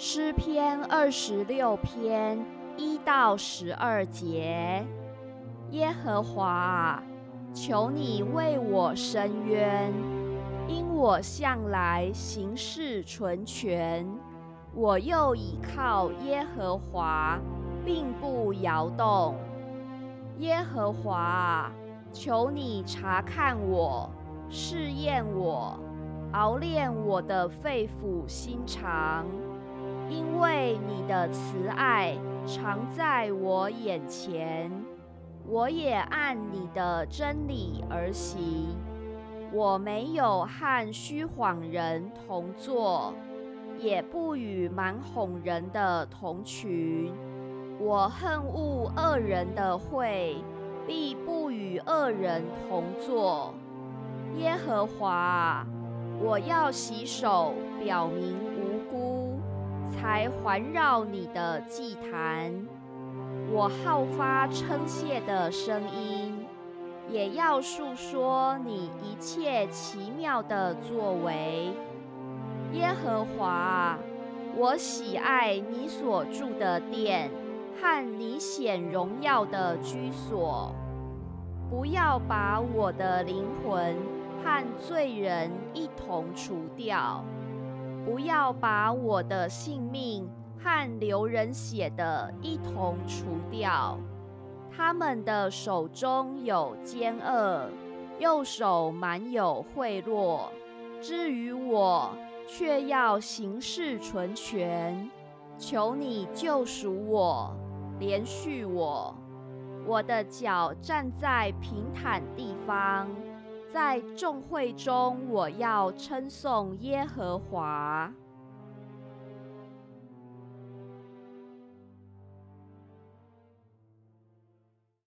诗篇二十六篇一到十二节，耶和华，求你为我伸冤，因我向来行事纯全，我又倚靠耶和华，并不摇动。耶和华，求你查看我，试验我，熬炼我的肺腑心肠。因为你的慈爱常在我眼前，我也按你的真理而行。我没有和虚谎人同坐，也不与蛮哄人的同群。我恨恶恶人的会，必不与恶人同坐。耶和华，我要洗手，表明无。才环绕你的祭坛，我好发称谢的声音，也要述说你一切奇妙的作为。耶和华，我喜爱你所住的殿和你显荣耀的居所。不要把我的灵魂和罪人一同除掉。不要把我的性命和流人血的一同除掉。他们的手中有奸恶，右手满有贿赂。至于我，却要行事纯全。求你救赎我，连续我。我的脚站在平坦地方。在众会中，我要称颂耶和华。